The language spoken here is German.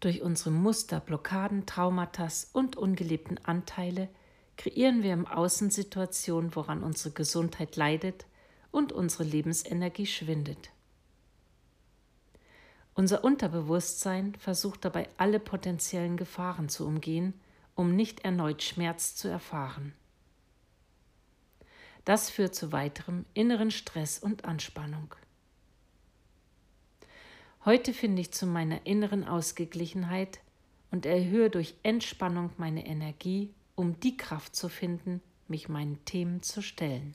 Durch unsere Muster, Blockaden, Traumata und ungelebten Anteile kreieren wir im Außen Situationen, woran unsere Gesundheit leidet und unsere Lebensenergie schwindet. Unser Unterbewusstsein versucht dabei alle potenziellen Gefahren zu umgehen, um nicht erneut Schmerz zu erfahren. Das führt zu weiterem inneren Stress und Anspannung. Heute finde ich zu meiner inneren Ausgeglichenheit und erhöhe durch Entspannung meine Energie, um die Kraft zu finden, mich meinen Themen zu stellen.